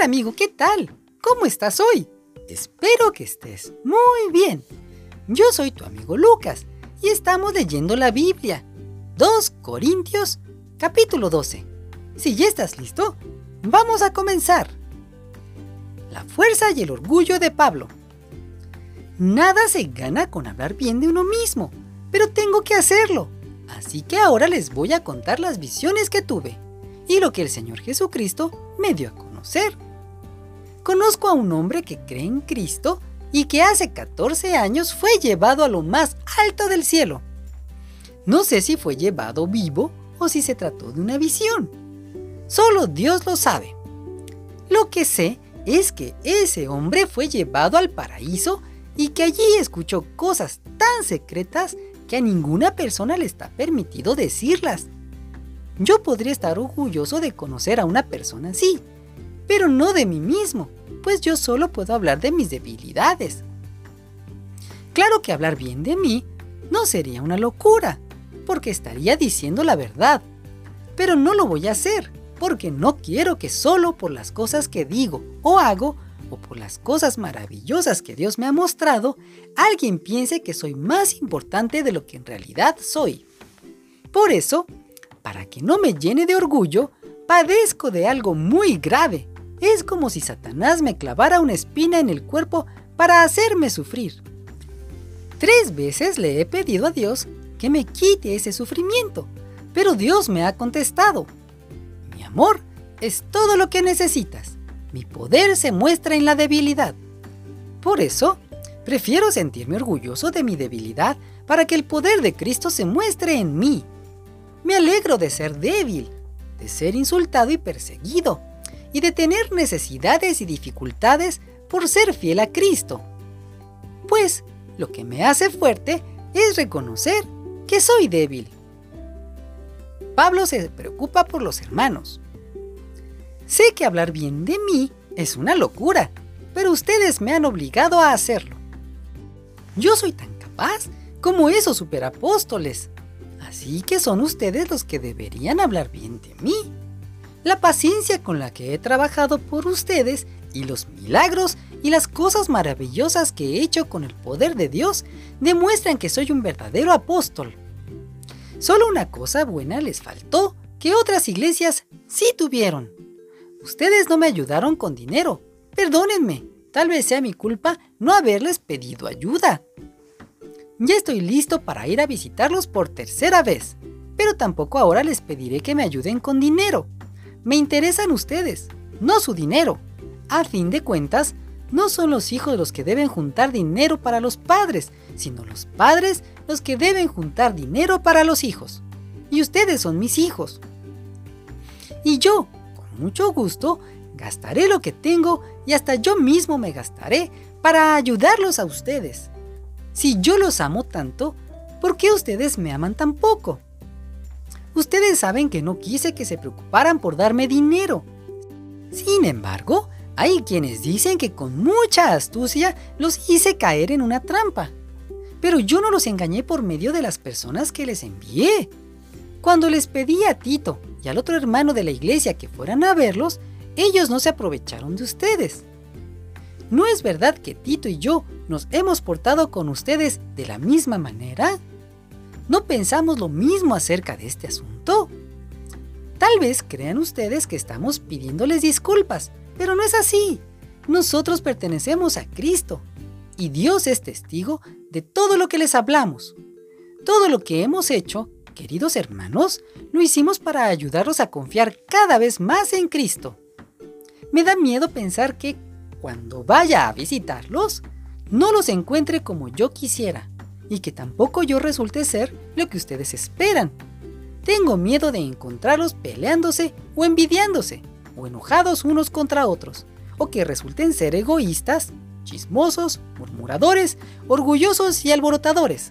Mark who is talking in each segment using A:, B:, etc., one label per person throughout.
A: Hola amigo, ¿qué tal? ¿Cómo estás hoy? Espero que estés muy bien. Yo soy tu amigo Lucas y estamos leyendo la Biblia. 2 Corintios, capítulo 12. Si ya estás listo, vamos a comenzar. La fuerza y el orgullo de Pablo. Nada se gana con hablar bien de uno mismo, pero tengo que hacerlo. Así que ahora les voy a contar las visiones que tuve y lo que el Señor Jesucristo me dio a conocer. Conozco a un hombre que cree en Cristo y que hace 14 años fue llevado a lo más alto del cielo. No sé si fue llevado vivo o si se trató de una visión. Solo Dios lo sabe. Lo que sé es que ese hombre fue llevado al paraíso y que allí escuchó cosas tan secretas que a ninguna persona le está permitido decirlas. Yo podría estar orgulloso de conocer a una persona así, pero no de mí mismo, pues yo solo puedo hablar de mis debilidades. Claro que hablar bien de mí no sería una locura, porque estaría diciendo la verdad, pero no lo voy a hacer, porque no quiero que solo por las cosas que digo o hago o por las cosas maravillosas que Dios me ha mostrado, alguien piense que soy más importante de lo que en realidad soy. Por eso, para que no me llene de orgullo, padezco de algo muy grave. Es como si Satanás me clavara una espina en el cuerpo para hacerme sufrir. Tres veces le he pedido a Dios que me quite ese sufrimiento, pero Dios me ha contestado, mi amor es todo lo que necesitas. Mi poder se muestra en la debilidad. Por eso, prefiero sentirme orgulloso de mi debilidad para que el poder de Cristo se muestre en mí. Me alegro de ser débil, de ser insultado y perseguido, y de tener necesidades y dificultades por ser fiel a Cristo. Pues lo que me hace fuerte es reconocer que soy débil. Pablo se preocupa por los hermanos. Sé que hablar bien de mí es una locura, pero ustedes me han obligado a hacerlo. Yo soy tan capaz como esos superapóstoles, así que son ustedes los que deberían hablar bien de mí. La paciencia con la que he trabajado por ustedes y los milagros y las cosas maravillosas que he hecho con el poder de Dios demuestran que soy un verdadero apóstol. Solo una cosa buena les faltó que otras iglesias sí tuvieron. Ustedes no me ayudaron con dinero. Perdónenme. Tal vez sea mi culpa no haberles pedido ayuda. Ya estoy listo para ir a visitarlos por tercera vez, pero tampoco ahora les pediré que me ayuden con dinero. Me interesan ustedes, no su dinero. A fin de cuentas, no son los hijos los que deben juntar dinero para los padres, sino los padres los que deben juntar dinero para los hijos. Y ustedes son mis hijos. Y yo, mucho gusto, gastaré lo que tengo y hasta yo mismo me gastaré para ayudarlos a ustedes. Si yo los amo tanto, ¿por qué ustedes me aman tan poco? Ustedes saben que no quise que se preocuparan por darme dinero. Sin embargo, hay quienes dicen que con mucha astucia los hice caer en una trampa. Pero yo no los engañé por medio de las personas que les envié. Cuando les pedí a Tito y al otro hermano de la iglesia que fueran a verlos, ellos no se aprovecharon de ustedes. ¿No es verdad que Tito y yo nos hemos portado con ustedes de la misma manera? ¿No pensamos lo mismo acerca de este asunto? Tal vez crean ustedes que estamos pidiéndoles disculpas, pero no es así. Nosotros pertenecemos a Cristo y Dios es testigo de todo lo que les hablamos. Todo lo que hemos hecho Queridos hermanos, lo hicimos para ayudarlos a confiar cada vez más en Cristo. Me da miedo pensar que cuando vaya a visitarlos, no los encuentre como yo quisiera y que tampoco yo resulte ser lo que ustedes esperan. Tengo miedo de encontrarlos peleándose o envidiándose, o enojados unos contra otros, o que resulten ser egoístas, chismosos, murmuradores, orgullosos y alborotadores.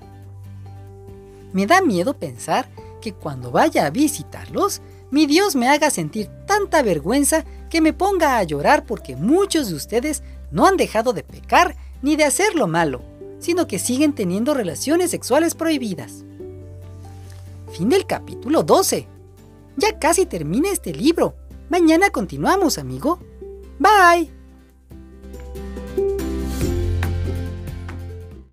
A: Me da miedo pensar que cuando vaya a visitarlos, mi Dios me haga sentir tanta vergüenza que me ponga a llorar porque muchos de ustedes no han dejado de pecar ni de hacer lo malo, sino que siguen teniendo relaciones sexuales prohibidas. Fin del capítulo 12. Ya casi termina este libro. Mañana continuamos, amigo. Bye.